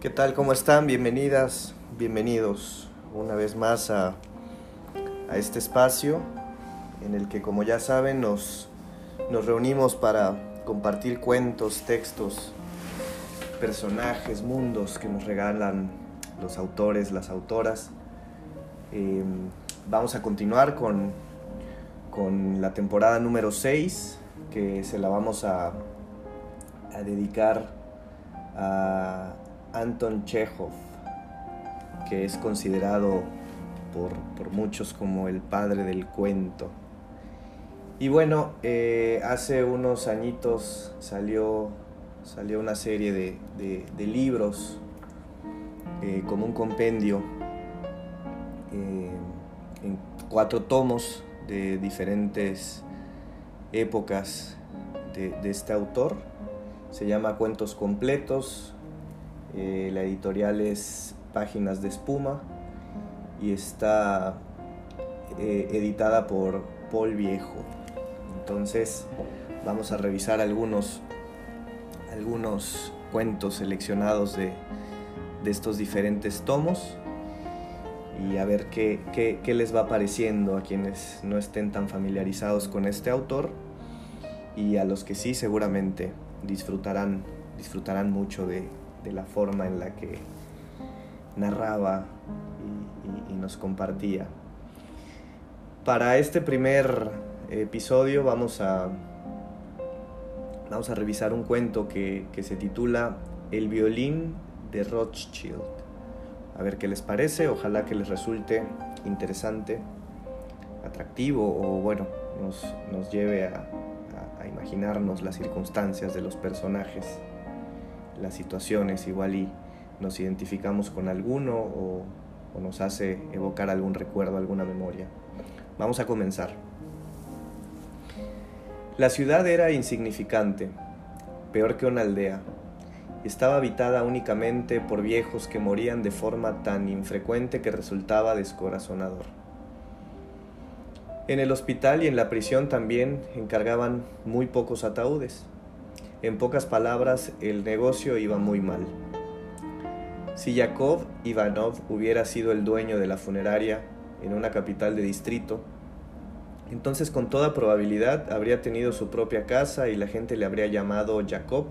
¿Qué tal? ¿Cómo están? Bienvenidas, bienvenidos una vez más a, a este espacio en el que, como ya saben, nos, nos reunimos para compartir cuentos, textos, personajes, mundos que nos regalan los autores, las autoras. Eh, vamos a continuar con, con la temporada número 6, que se la vamos a, a dedicar a Anton Chekhov, que es considerado por, por muchos como el padre del cuento. Y bueno, eh, hace unos añitos salió, salió una serie de, de, libros eh, como un compendio eh, en cuatro tomos de diferentes épocas de, de este autor. Se llama Cuentos Completos, eh, la editorial es Páginas de Espuma y está eh, editada por Paul Viejo. Entonces vamos a revisar algunos, algunos cuentos seleccionados de, de estos diferentes tomos y a ver qué, qué, qué, les va pareciendo a quienes no estén tan familiarizados con este autor y a los que sí seguramente disfrutarán, disfrutarán mucho de, de la forma en la que narraba y, nos compartía. Para este primer episodio vamos a, vamos a revisar un cuento que, que se titula El violín de Rothschild. A ver qué les parece, ojalá que les resulte interesante, atractivo o bueno, nos, nos lleve a, a imaginarnos las circunstancias de los personajes las situaciones, igual y nos identificamos con alguno o, nos hace evocar algún recuerdo, alguna memoria. Vamos a comenzar. La ciudad era insignificante, peor que una aldea. Estaba habitada únicamente por viejos que morían de forma tan infrecuente que resultaba descorazonador. En el hospital y en la prisión también encargaban muy pocos ataúdes. En pocas palabras, el negocio iba muy mal. Si Yakov Ivanov hubiera sido el dueño de la funeraria en una capital de distrito, entonces con toda probabilidad habría tenido su propia casa y la gente le habría llamado Jacob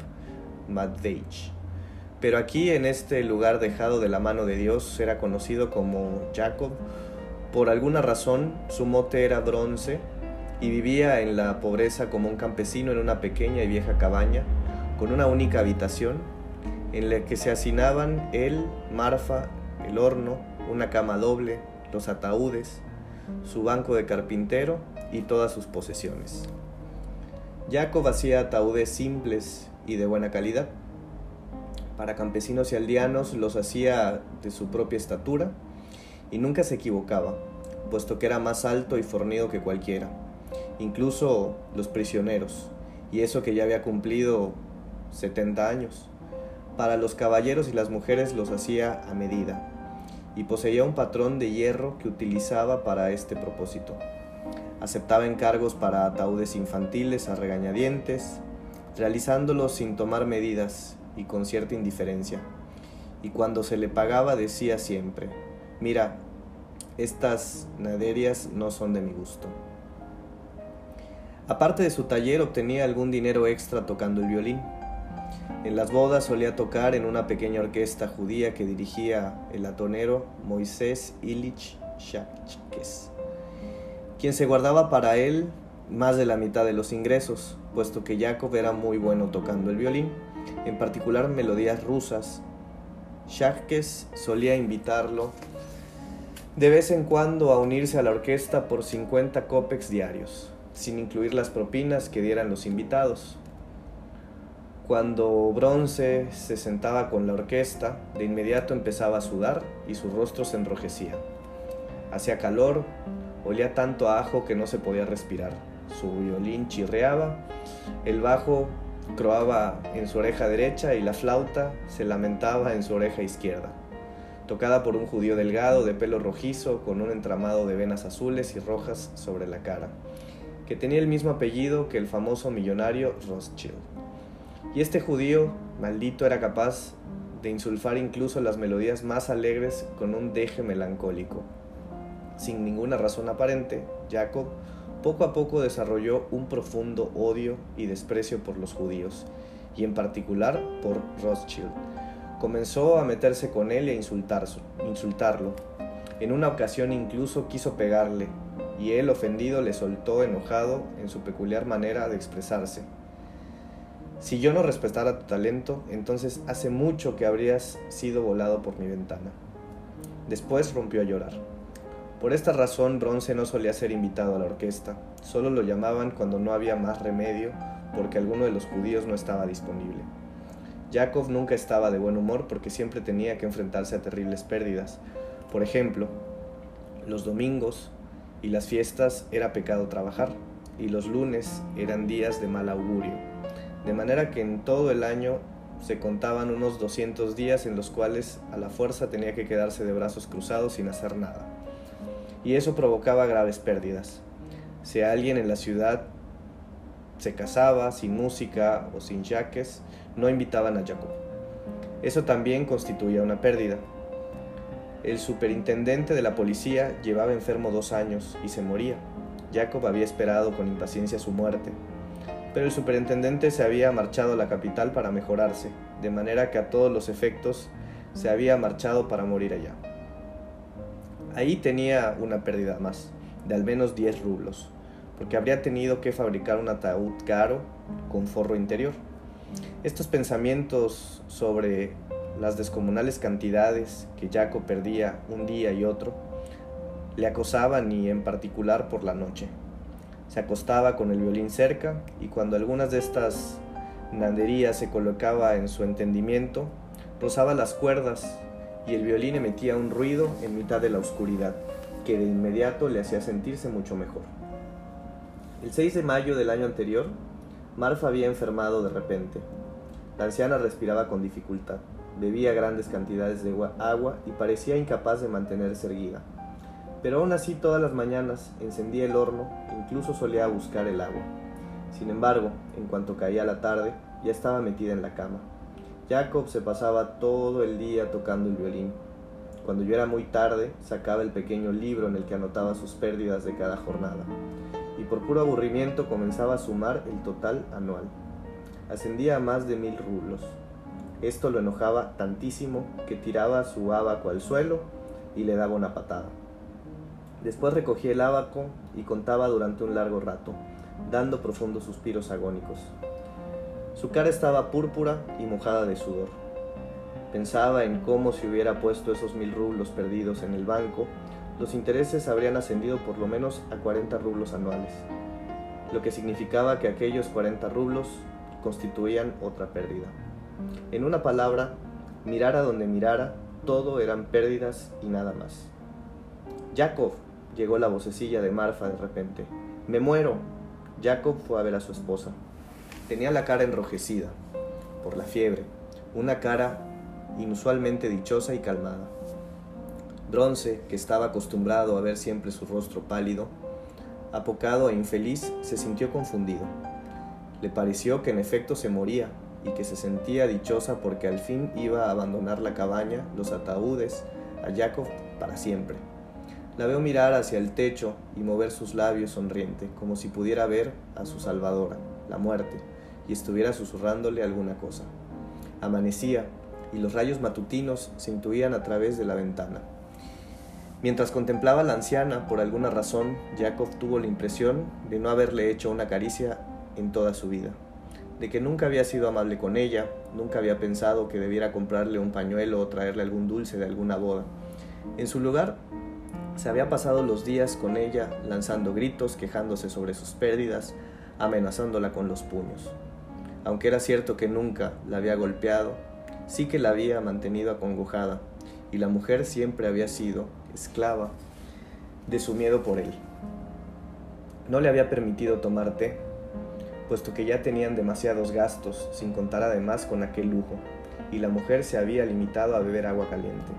Matveich. Pero aquí, en este lugar dejado de la mano de Dios, era conocido como Jacob. Por alguna razón, su mote era bronce y vivía en la pobreza como un campesino en una pequeña y vieja cabaña con una única habitación en la que se hacinaban él, Marfa, el horno, una cama doble, los ataúdes, su banco de carpintero y todas sus posesiones. Jacob hacía ataúdes simples y de buena calidad. Para campesinos y aldeanos los hacía de su propia estatura y nunca se equivocaba, puesto que era más alto y fornido que cualquiera incluso los prisioneros, y eso que ya había cumplido 70 años. Para los caballeros y las mujeres los hacía a medida, y poseía un patrón de hierro que utilizaba para este propósito. Aceptaba encargos para ataúdes infantiles a regañadientes, realizándolos sin tomar medidas y con cierta indiferencia. Y cuando se le pagaba decía siempre, mira, estas naderias no son de mi gusto. Aparte de su taller obtenía algún dinero extra tocando el violín. En las bodas solía tocar en una pequeña orquesta judía que dirigía el atonero Moisés Ilich Shachkes, quien se guardaba para él más de la mitad de los ingresos, puesto que Jacob era muy bueno tocando el violín, en particular melodías rusas. Shachkes solía invitarlo de vez en cuando a unirse a la orquesta por 50 copex diarios sin incluir las propinas que dieran los invitados. Cuando Bronce se sentaba con la orquesta, de inmediato empezaba a sudar y su rostro se enrojecía. Hacía calor, olía tanto a ajo que no se podía respirar. Su violín chirreaba, el bajo croaba en su oreja derecha y la flauta se lamentaba en su oreja izquierda, tocada por un judío delgado de pelo rojizo con un entramado de venas azules y rojas sobre la cara que tenía el mismo apellido que el famoso millonario Rothschild. Y este judío maldito era capaz de insulfar incluso las melodías más alegres con un deje melancólico. Sin ninguna razón aparente, Jacob poco a poco desarrolló un profundo odio y desprecio por los judíos, y en particular por Rothschild. Comenzó a meterse con él e insultarlo. En una ocasión incluso quiso pegarle, y él ofendido le soltó enojado en su peculiar manera de expresarse. Si yo no respetara tu talento, entonces hace mucho que habrías sido volado por mi ventana. Después rompió a llorar. Por esta razón Bronce no solía ser invitado a la orquesta, solo lo llamaban cuando no había más remedio porque alguno de los judíos no estaba disponible. Yakov nunca estaba de buen humor porque siempre tenía que enfrentarse a terribles pérdidas. Por ejemplo, los domingos y las fiestas era pecado trabajar, y los lunes eran días de mal augurio. De manera que en todo el año se contaban unos 200 días en los cuales a la fuerza tenía que quedarse de brazos cruzados sin hacer nada. Y eso provocaba graves pérdidas. Si alguien en la ciudad se casaba sin música o sin jaques, no invitaban a Jacob. Eso también constituía una pérdida. El superintendente de la policía llevaba enfermo dos años y se moría. Jacob había esperado con impaciencia su muerte, pero el superintendente se había marchado a la capital para mejorarse, de manera que a todos los efectos se había marchado para morir allá. Ahí tenía una pérdida más, de al menos 10 rublos, porque habría tenido que fabricar un ataúd caro con forro interior. Estos pensamientos sobre las descomunales cantidades que Jaco perdía un día y otro le acosaban y en particular por la noche. Se acostaba con el violín cerca y cuando algunas de estas naderías se colocaba en su entendimiento, rozaba las cuerdas y el violín emitía un ruido en mitad de la oscuridad, que de inmediato le hacía sentirse mucho mejor. El 6 de mayo del año anterior, Marfa había enfermado de repente. La anciana respiraba con dificultad, bebía grandes cantidades de agua y parecía incapaz de mantenerse erguida. Pero aún así todas las mañanas encendía el horno incluso solía buscar el agua. Sin embargo, en cuanto caía la tarde, ya estaba metida en la cama. Jacob se pasaba todo el día tocando el violín. Cuando yo era muy tarde, sacaba el pequeño libro en el que anotaba sus pérdidas de cada jornada, y por puro aburrimiento comenzaba a sumar el total anual. Ascendía a más de mil rublos. Esto lo enojaba tantísimo que tiraba su abaco al suelo y le daba una patada. Después recogía el abaco y contaba durante un largo rato, dando profundos suspiros agónicos. Su cara estaba púrpura y mojada de sudor. Pensaba en cómo si hubiera puesto esos mil rublos perdidos en el banco, los intereses habrían ascendido por lo menos a 40 rublos anuales, lo que significaba que aquellos 40 rublos constituían otra pérdida. En una palabra, mirara donde mirara, todo eran pérdidas y nada más. Jacob, llegó la vocecilla de Marfa de repente. Me muero. Jacob fue a ver a su esposa. Tenía la cara enrojecida por la fiebre, una cara inusualmente dichosa y calmada. Bronce, que estaba acostumbrado a ver siempre su rostro pálido, apocado e infeliz, se sintió confundido. Le pareció que en efecto se moría y que se sentía dichosa porque al fin iba a abandonar la cabaña, los ataúdes, a Jacob para siempre. La veo mirar hacia el techo y mover sus labios sonriente, como si pudiera ver a su salvadora, la muerte, y estuviera susurrándole alguna cosa. Amanecía, y los rayos matutinos se intuían a través de la ventana. Mientras contemplaba a la anciana, por alguna razón, Jacob tuvo la impresión de no haberle hecho una caricia en toda su vida, de que nunca había sido amable con ella, nunca había pensado que debiera comprarle un pañuelo o traerle algún dulce de alguna boda. En su lugar, se había pasado los días con ella lanzando gritos, quejándose sobre sus pérdidas, amenazándola con los puños. Aunque era cierto que nunca la había golpeado, sí que la había mantenido acongojada, y la mujer siempre había sido esclava de su miedo por él. No le había permitido tomar té, puesto que ya tenían demasiados gastos, sin contar además con aquel lujo, y la mujer se había limitado a beber agua caliente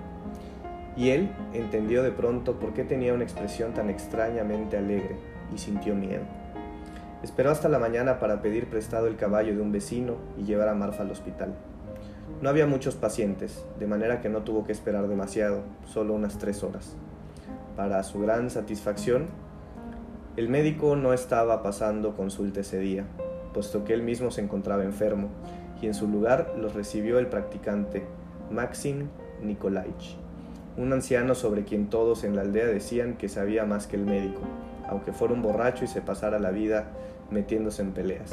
y él entendió de pronto por qué tenía una expresión tan extrañamente alegre y sintió miedo. Esperó hasta la mañana para pedir prestado el caballo de un vecino y llevar a Marfa al hospital. No había muchos pacientes, de manera que no tuvo que esperar demasiado, solo unas tres horas. Para su gran satisfacción, el médico no estaba pasando consulta ese día, puesto que él mismo se encontraba enfermo, y en su lugar los recibió el practicante, Maxim Nikolaich, un anciano sobre quien todos en la aldea decían que sabía más que el médico, aunque fuera un borracho y se pasara la vida metiéndose en peleas.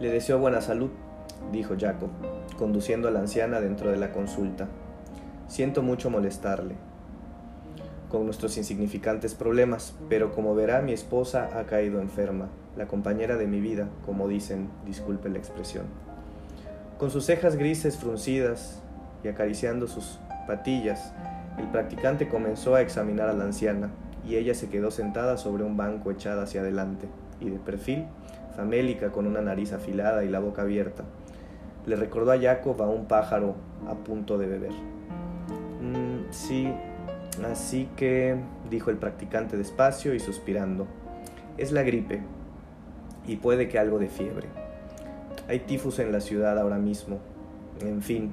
Le deseo buena salud, dijo Jacob, conduciendo a la anciana dentro de la consulta. Siento mucho molestarle con nuestros insignificantes problemas, pero como verá mi esposa ha caído enferma, la compañera de mi vida, como dicen, disculpe la expresión. Con sus cejas grises fruncidas y acariciando sus patillas, el practicante comenzó a examinar a la anciana, y ella se quedó sentada sobre un banco echada hacia adelante, y de perfil, famélica con una nariz afilada y la boca abierta. Le recordó a Jacob a un pájaro a punto de beber. Mm, sí, así que, dijo el practicante despacio y suspirando, es la gripe, y puede que algo de fiebre. Hay tifus en la ciudad ahora mismo. En fin,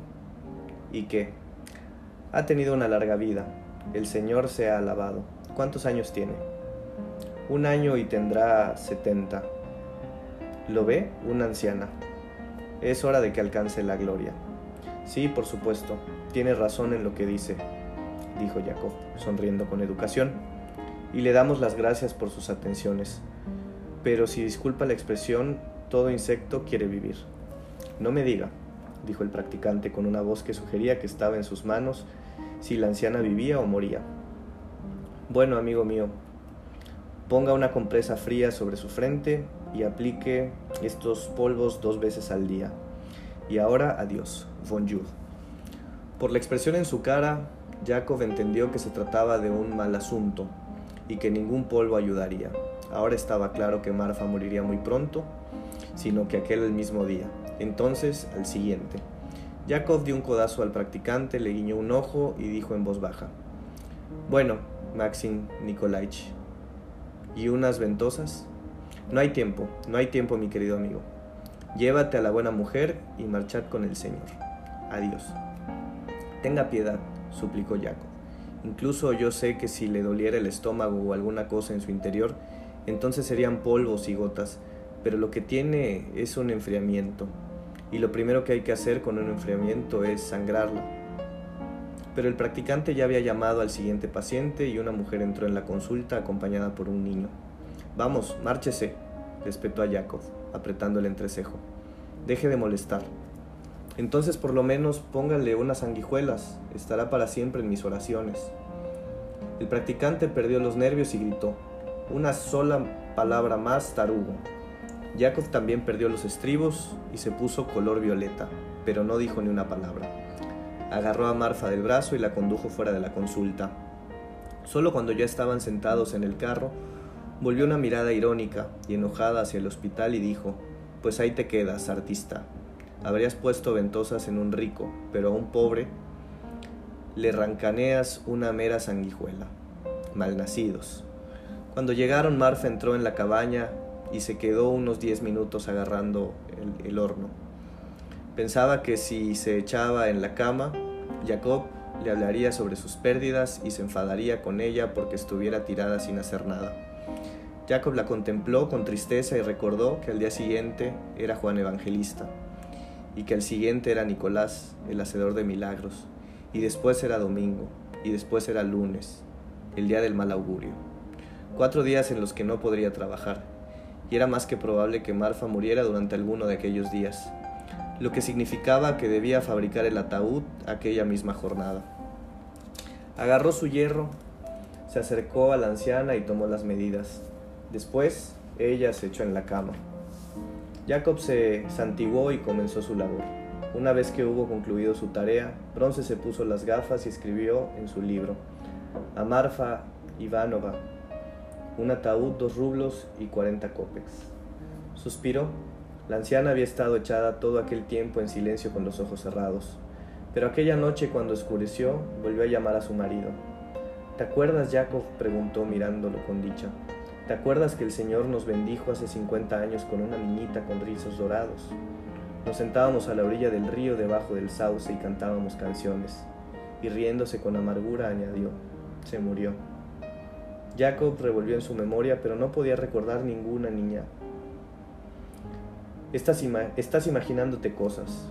¿y qué? Ha tenido una larga vida. El Señor se ha alabado. ¿Cuántos años tiene? Un año y tendrá setenta. ¿Lo ve? Una anciana. Es hora de que alcance la gloria. Sí, por supuesto. Tiene razón en lo que dice, dijo Jacob, sonriendo con educación. Y le damos las gracias por sus atenciones. Pero si disculpa la expresión, todo insecto quiere vivir. No me diga, dijo el practicante con una voz que sugería que estaba en sus manos si la anciana vivía o moría. Bueno, amigo mío, ponga una compresa fría sobre su frente y aplique estos polvos dos veces al día. Y ahora adiós, bonjour. Por la expresión en su cara, Jacob entendió que se trataba de un mal asunto y que ningún polvo ayudaría. Ahora estaba claro que Marfa moriría muy pronto, sino que aquel el mismo día. Entonces, al siguiente. Jacob dio un codazo al practicante, le guiñó un ojo y dijo en voz baja: Bueno, Maxim Nikolaich, ¿y unas ventosas? No hay tiempo, no hay tiempo, mi querido amigo. Llévate a la buena mujer y marchad con el Señor. Adiós. Tenga piedad, suplicó Jacob. Incluso yo sé que si le doliera el estómago o alguna cosa en su interior, entonces serían polvos y gotas, pero lo que tiene es un enfriamiento, y lo primero que hay que hacer con un enfriamiento es sangrarla. Pero el practicante ya había llamado al siguiente paciente y una mujer entró en la consulta acompañada por un niño. Vamos, márchese, respetó a Jacob, apretando el entrecejo. Deje de molestar. Entonces por lo menos póngale unas sanguijuelas, estará para siempre en mis oraciones. El practicante perdió los nervios y gritó, una sola palabra más, tarugo. Jacob también perdió los estribos y se puso color violeta, pero no dijo ni una palabra. Agarró a Marfa del brazo y la condujo fuera de la consulta. Solo cuando ya estaban sentados en el carro, volvió una mirada irónica y enojada hacia el hospital y dijo, Pues ahí te quedas, artista. Habrías puesto ventosas en un rico, pero a un pobre le rancaneas una mera sanguijuela. Malnacidos. Cuando llegaron, Marfa entró en la cabaña y se quedó unos diez minutos agarrando el, el, horno. Pensaba que si se echaba en la cama, Jacob le hablaría sobre sus pérdidas y se enfadaría con ella porque estuviera tirada sin hacer nada. Jacob la contempló con tristeza y recordó que al día siguiente era Juan Evangelista y que al siguiente era Nicolás, el hacedor de milagros, y después era domingo, y después era lunes, el día del mal augurio. Cuatro días en los que no podría trabajar, y era más que probable que Marfa muriera durante alguno de aquellos días, lo que significaba que debía fabricar el ataúd aquella misma jornada. Agarró su hierro, se acercó a la anciana y tomó las medidas. Después, ella se echó en la cama. Jacob se santiguó y comenzó su labor. Una vez que hubo concluido su tarea, Bronce se puso las gafas y escribió en su libro, a Marfa Ivanova, un ataúd, dos rublos y cuarenta copex. Suspiró. La anciana había estado echada todo aquel tiempo en silencio con los ojos cerrados. Pero aquella noche, cuando oscureció, volvió a llamar a su marido. ¿Te acuerdas, Jacob? preguntó mirándolo con dicha. ¿Te acuerdas que el Señor nos bendijo hace cincuenta años con una niñita con rizos dorados? Nos sentábamos a la orilla del río debajo del sauce y cantábamos canciones. Y riéndose con amargura añadió, se murió. Jacob revolvió en su memoria, pero no podía recordar ninguna niña. Estás, estás imaginándote cosas.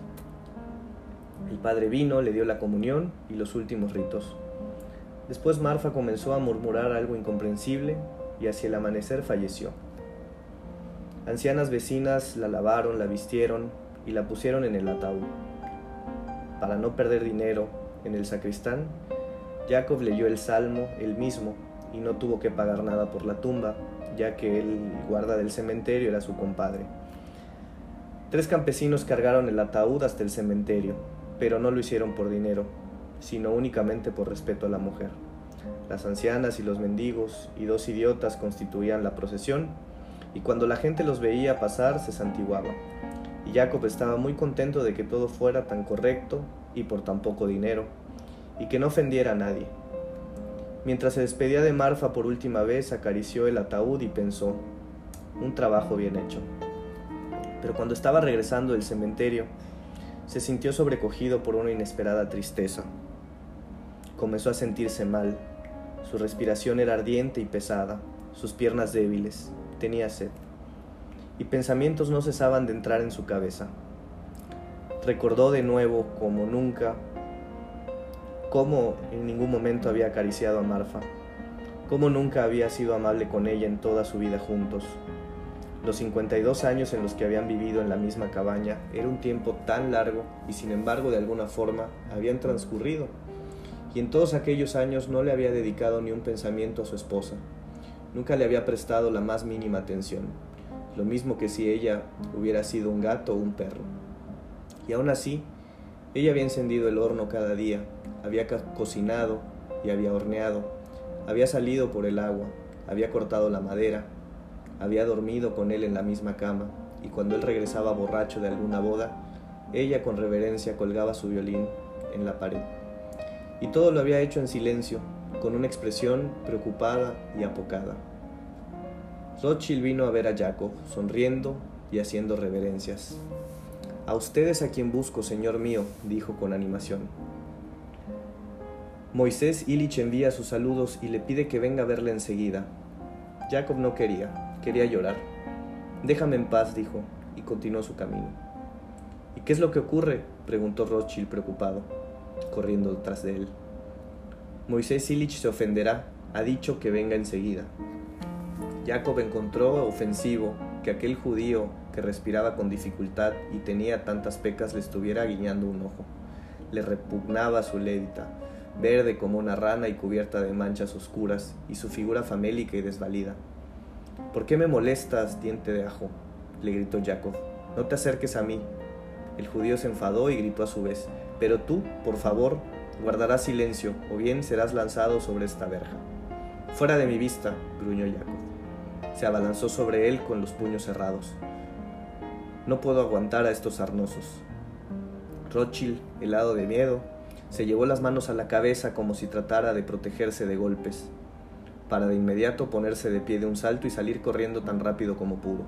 El padre vino, le dio la comunión y los últimos ritos. Después Marfa comenzó a murmurar algo incomprensible y hacia el amanecer falleció. Ancianas vecinas la lavaron, la vistieron y la pusieron en el ataúd. Para no perder dinero en el sacristán, Jacob leyó el salmo él mismo y no tuvo que pagar nada por la tumba, ya que el guarda del cementerio era su compadre. Tres campesinos cargaron el ataúd hasta el cementerio, pero no lo hicieron por dinero, sino únicamente por respeto a la mujer. Las ancianas y los mendigos y dos idiotas constituían la procesión, y cuando la gente los veía pasar se santiguaba. Y Jacob estaba muy contento de que todo fuera tan correcto y por tan poco dinero, y que no ofendiera a nadie. Mientras se despedía de Marfa por última vez, acarició el ataúd y pensó, un trabajo bien hecho. Pero cuando estaba regresando del cementerio, se sintió sobrecogido por una inesperada tristeza. Comenzó a sentirse mal. Su respiración era ardiente y pesada, sus piernas débiles, tenía sed. Y pensamientos no cesaban de entrar en su cabeza. Recordó de nuevo, como nunca, cómo en ningún momento había acariciado a Marfa, cómo nunca había sido amable con ella en toda su vida juntos, los 52 años en los que habían vivido en la misma cabaña era un tiempo tan largo y sin embargo de alguna forma habían transcurrido. Y en todos aquellos años no le había dedicado ni un pensamiento a su esposa. Nunca le había prestado la más mínima atención, lo mismo que si ella hubiera sido un gato o un perro. Y aún así, ella había encendido el horno cada día, había cocinado y había horneado, había salido por el agua, había cortado la madera, había dormido con él en la misma cama, y cuando él regresaba borracho de alguna boda, ella con reverencia colgaba su violín en la pared. Y todo lo había hecho en silencio, con una expresión preocupada y apocada. Rothschild vino a ver a Jacob, sonriendo y haciendo reverencias. A ustedes a quien busco, señor mío, dijo con animación. Moisés Illich envía sus saludos y le pide que venga a verle enseguida. Jacob no quería. Quería llorar. Déjame en paz, dijo, y continuó su camino. ¿Y qué es lo que ocurre? preguntó Rothschild preocupado, corriendo detrás de él. Moisés Illich se ofenderá, ha dicho que venga enseguida. Jacob encontró ofensivo que aquel judío que respiraba con dificultad y tenía tantas pecas le estuviera guiñando un ojo. Le repugnaba su lévita, verde como una rana y cubierta de manchas oscuras, y su figura famélica y desvalida. ¿Por qué me molestas, diente de ajo? le gritó Jacob. No te acerques a mí. El judío se enfadó y gritó a su vez. Pero tú, por favor, guardarás silencio, o bien serás lanzado sobre esta verja. Fuera de mi vista, gruñó Jacob. Se abalanzó sobre él con los puños cerrados. No puedo aguantar a estos arnosos. Rothschild, helado de miedo, se llevó las manos a la cabeza como si tratara de protegerse de golpes para de inmediato ponerse de pie de un salto y salir corriendo tan rápido como pudo.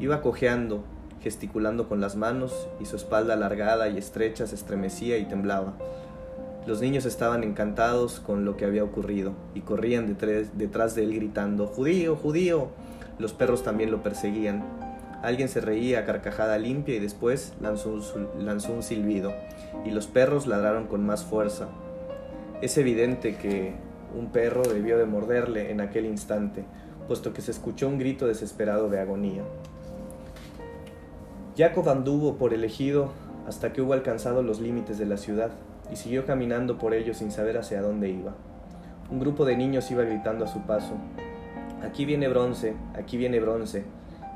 Iba cojeando, gesticulando con las manos, y su espalda alargada y estrecha se estremecía y temblaba. Los niños estaban encantados con lo que había ocurrido y corrían detrás, detrás de él gritando ¡Judío, judío! Los perros también lo perseguían. Alguien se reía a carcajada limpia y después lanzó un, lanzó un silbido, y los perros ladraron con más fuerza. Es evidente que un perro debió de morderle en aquel instante, puesto que se escuchó un grito desesperado de agonía. Jacob anduvo por el ejido hasta que hubo alcanzado los límites de la ciudad y siguió caminando por ellos sin saber hacia dónde iba. Un grupo de niños iba gritando a su paso, Aquí viene bronce, aquí viene bronce.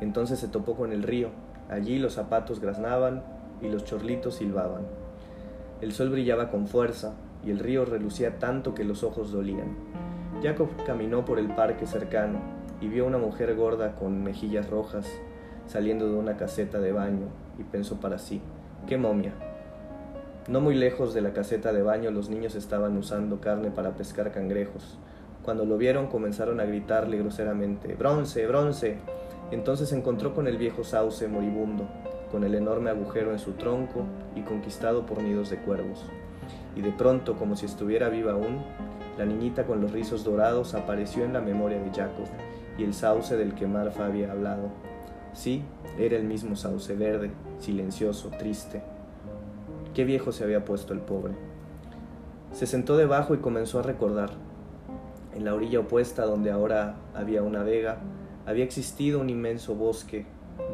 Entonces se topó con el río. Allí los zapatos graznaban y los chorlitos silbaban. El sol brillaba con fuerza, y el río relucía tanto que los ojos dolían. Jacob caminó por el parque cercano y vio a una mujer gorda con mejillas rojas saliendo de una caseta de baño y pensó para sí, qué momia. No muy lejos de la caseta de baño los niños estaban usando carne para pescar cangrejos. Cuando lo vieron comenzaron a gritarle groseramente, bronce, bronce. Entonces se encontró con el viejo sauce moribundo, con el enorme agujero en su tronco y conquistado por nidos de cuervos. Y de pronto, como si estuviera viva aún, la niñita con los rizos dorados apareció en la memoria de Jacob y el sauce del que Marfa había hablado. Sí, era el mismo sauce verde, silencioso, triste. Qué viejo se había puesto el pobre. Se sentó debajo y comenzó a recordar. En la orilla opuesta, donde ahora había una vega, había existido un inmenso bosque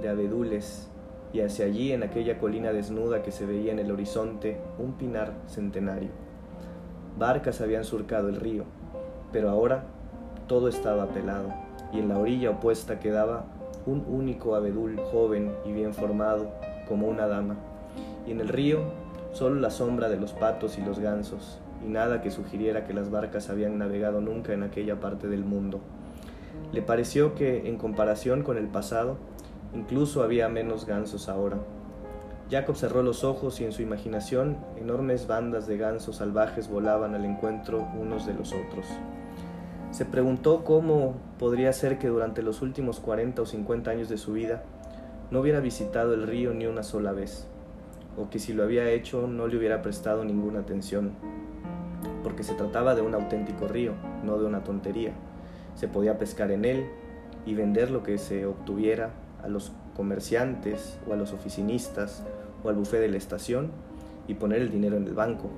de abedules y hacia allí, en aquella colina desnuda que se veía en el horizonte, un pinar centenario. Barcas habían surcado el río, pero ahora todo estaba pelado, y en la orilla opuesta quedaba un único abedul joven y bien formado, como una dama, y en el río solo la sombra de los patos y los gansos, y nada que sugiriera que las barcas habían navegado nunca en aquella parte del mundo. Le pareció que, en comparación con el pasado, Incluso había menos gansos ahora. Jacob cerró los ojos y en su imaginación enormes bandas de gansos salvajes volaban al encuentro unos de los otros. Se preguntó cómo podría ser que durante los últimos 40 o 50 años de su vida no hubiera visitado el río ni una sola vez, o que si lo había hecho no le hubiera prestado ninguna atención, porque se trataba de un auténtico río, no de una tontería. Se podía pescar en él y vender lo que se obtuviera a los comerciantes o a los oficinistas o al buffet de la estación y poner el dinero en el banco.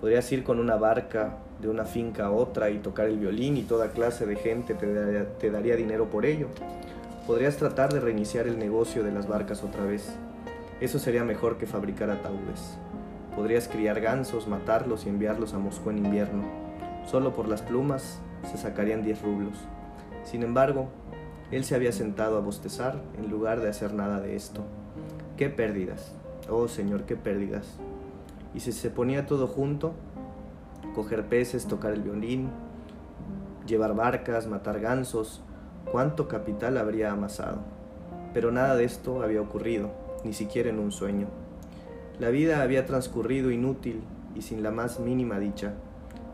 Podrías ir con una barca de una finca a otra y tocar el violín y toda clase de gente te daría, dinero por ello. Podrías tratar de reiniciar el negocio de las barcas otra vez. Eso sería mejor que fabricar ataúdes. Podrías criar gansos, matarlos y enviarlos a Moscú en invierno. Solo por las plumas se sacarían 10 rublos. Sin embargo, él se había sentado a bostezar en lugar de hacer nada de esto. ¡Qué pérdidas! Oh Señor, qué pérdidas. Y si se ponía todo junto, coger peces, tocar el violín, llevar barcas, matar gansos, cuánto capital habría amasado. Pero nada de esto había ocurrido, ni siquiera en un sueño. La vida había transcurrido inútil y sin la más mínima dicha,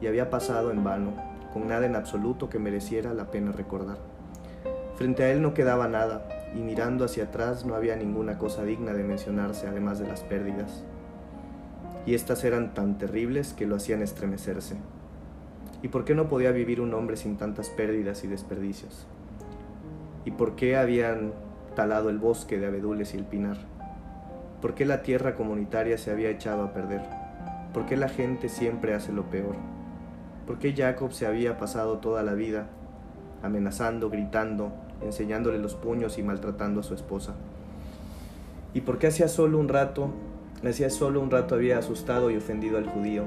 y había pasado en vano, con nada en absoluto que mereciera la pena recordar. Frente a él no quedaba nada, y mirando hacia atrás no había ninguna cosa digna de mencionarse además de las pérdidas. Y estas eran tan terribles que lo hacían estremecerse. ¿Y por qué no podía vivir un hombre sin tantas pérdidas y desperdicios? ¿Y por qué habían talado el bosque de abedules y el pinar? ¿Por qué la tierra comunitaria se había echado a perder? ¿Por qué la gente siempre hace lo peor? ¿Por qué Jacob se había pasado toda la vida amenazando, gritando, enseñándole los puños y maltratando a su esposa. ¿Y por qué hacía solo un rato, hacía solo un rato había asustado y ofendido al judío?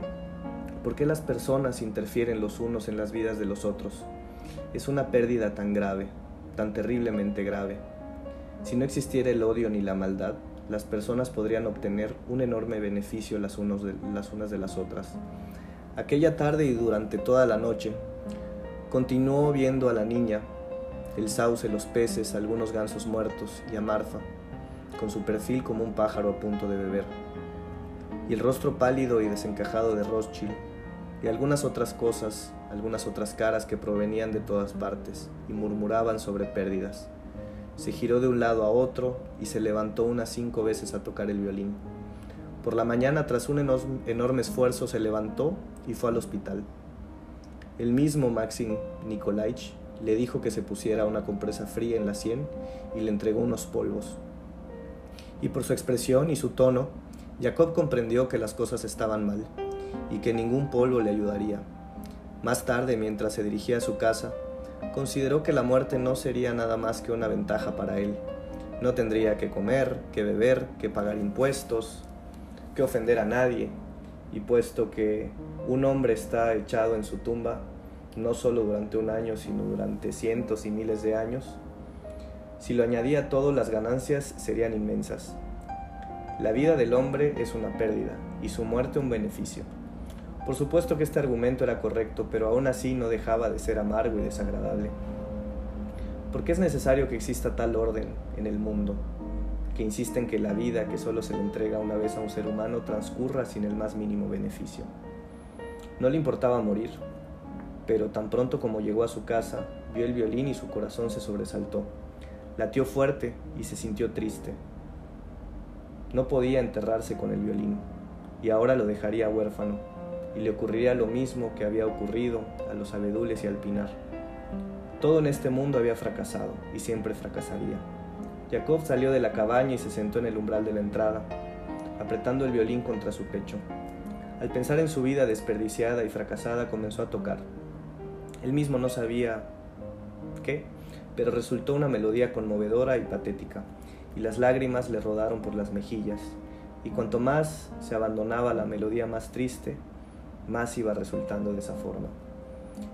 ¿Por qué las personas interfieren los unos en las vidas de los otros? Es una pérdida tan grave, tan terriblemente grave. Si no existiera el odio ni la maldad, las personas podrían obtener un enorme beneficio las, unos de, las unas de las otras. Aquella tarde y durante toda la noche, continuó viendo a la niña el sauce, los peces, algunos gansos muertos y a Marfa, con su perfil como un pájaro a punto de beber, y el rostro pálido y desencajado de Rothschild, y algunas otras cosas, algunas otras caras que provenían de todas partes y murmuraban sobre pérdidas. Se giró de un lado a otro y se levantó unas cinco veces a tocar el violín. Por la mañana, tras un enorme esfuerzo, se levantó y fue al hospital. El mismo Maxim Nikolaich le dijo que se pusiera una compresa fría en la sien y le entregó unos polvos. Y por su expresión y su tono, Jacob comprendió que las cosas estaban mal y que ningún polvo le ayudaría. Más tarde, mientras se dirigía a su casa, consideró que la muerte no sería nada más que una ventaja para él. No tendría que comer, que beber, que pagar impuestos, que ofender a nadie, y puesto que un hombre está echado en su tumba, no solo durante un año, sino durante cientos y miles de años, si lo añadía todo, las ganancias serían inmensas. La vida del hombre es una pérdida y su muerte un beneficio. Por supuesto que este argumento era correcto, pero aún así no dejaba de ser amargo y desagradable. ¿Por qué es necesario que exista tal orden en el mundo, que insiste en que la vida que solo se le entrega una vez a un ser humano transcurra sin el más mínimo beneficio? No le importaba morir, pero tan pronto como llegó a su casa, vio el violín y su corazón se sobresaltó. Latió fuerte y se sintió triste. No podía enterrarse con el violín, y ahora lo dejaría huérfano, y le ocurriría lo mismo que había ocurrido a los abedules y al pinar. Todo en este mundo había fracasado, y siempre fracasaría. Jacob salió de la cabaña y se sentó en el umbral de la entrada, apretando el violín contra su pecho. Al pensar en su vida desperdiciada y fracasada, comenzó a tocar. Él mismo no sabía qué, pero resultó una melodía conmovedora y patética y las lágrimas le rodaron por las mejillas, y cuanto más se abandonaba la melodía más triste, más iba resultando de esa forma.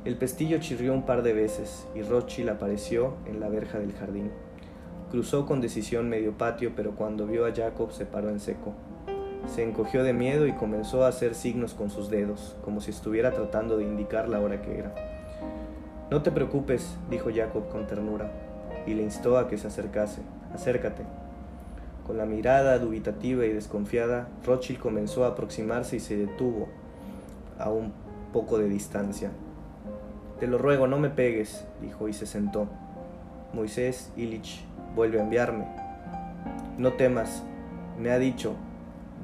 El pestillo chirrió un par de veces y Rothschild apareció en la verja del jardín. Cruzó con decisión medio patio, pero cuando vio a Jacob se paró en seco. Se encogió de miedo y comenzó a hacer signos con sus dedos, como si estuviera tratando de indicar la hora que era. No te preocupes, dijo Jacob con ternura, y le instó a que se acercase. Acércate. Con la mirada dubitativa y desconfiada, Rothschild comenzó a aproximarse y se detuvo a un poco de distancia. Te lo ruego, no me pegues, dijo y se sentó. Moisés Illich vuelve a enviarme. No temas, me ha dicho,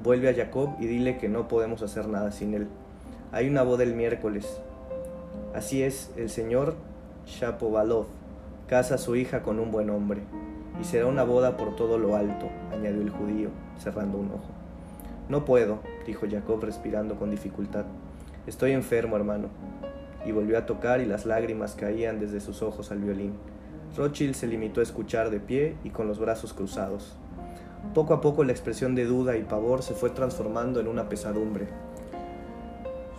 vuelve a Jacob y dile que no podemos hacer nada sin él. Hay una boda el miércoles. Así es, el señor Shapovalov casa a su hija con un buen hombre y será una boda por todo lo alto, añadió el judío, cerrando un ojo. No puedo, dijo Jacob respirando con dificultad. Estoy enfermo, hermano. Y volvió a tocar y las lágrimas caían desde sus ojos al violín. Rothschild se limitó a escuchar de pie y con los brazos cruzados. Poco a poco la expresión de duda y pavor se fue transformando en una pesadumbre.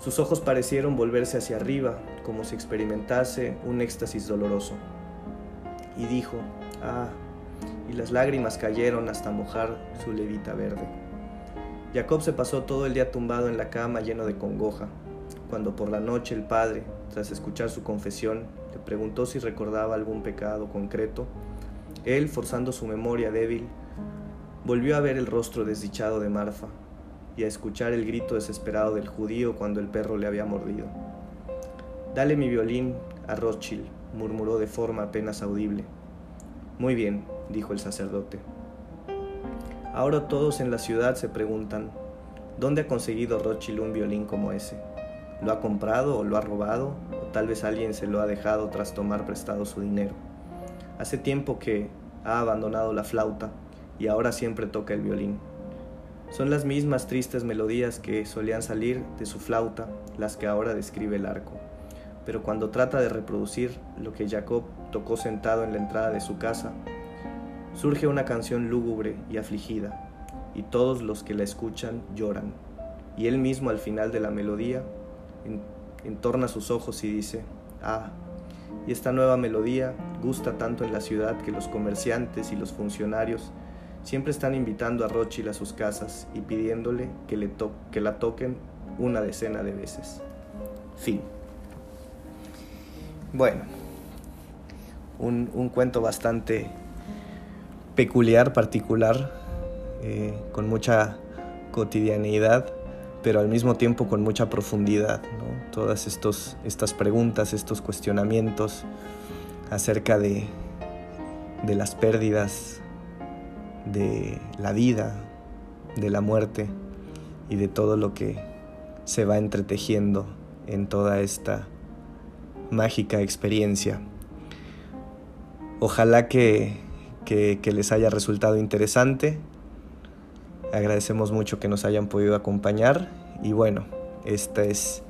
Sus ojos parecieron volverse hacia arriba, como si experimentase un éxtasis doloroso. Y dijo, Ah, y las lágrimas cayeron hasta mojar su levita verde. Jacob se pasó todo el día tumbado en la cama lleno de congoja. Cuando por la noche el padre, tras escuchar su confesión, le preguntó si recordaba algún pecado concreto, él, forzando su memoria débil, volvió a ver el rostro desdichado de Marfa y a escuchar el grito desesperado del judío cuando el perro le había mordido. Dale mi violín a Rothschild, murmuró de forma apenas audible. Muy bien, dijo el sacerdote. Ahora todos en la ciudad se preguntan, ¿dónde ha conseguido Rothschild un violín como ese? ¿Lo ha comprado o lo ha robado? ¿O tal vez alguien se lo ha dejado tras tomar prestado su dinero? Hace tiempo que ha abandonado la flauta y ahora siempre toca el violín. Son las mismas tristes melodías que solían salir de su flauta las que ahora describe el arco. Pero cuando trata de reproducir lo que Jacob tocó sentado en la entrada de su casa, surge una canción lúgubre y afligida, y todos los que la escuchan lloran. Y él mismo al final de la melodía entorna sus ojos y dice, ah, y esta nueva melodía gusta tanto en la ciudad que los comerciantes y los funcionarios siempre están invitando a Rothschild a sus casas y pidiéndole que, le que la toquen una decena de veces. Fin. Bueno, un, un cuento bastante peculiar, particular, eh, con mucha cotidianidad, pero al mismo tiempo con mucha profundidad. Todas estos, estas preguntas, estos cuestionamientos acerca de, de las pérdidas, de la vida, de la muerte y de todo lo que se va entretejiendo en toda esta mágica experiencia. Ojalá que que, les haya resultado interesante. Agradecemos mucho que nos hayan podido acompañar y bueno, esta es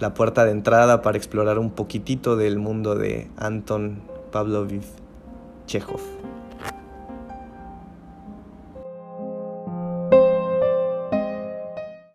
la puerta de entrada para explorar un poquitito del mundo de Anton Pavlovich Chekhov.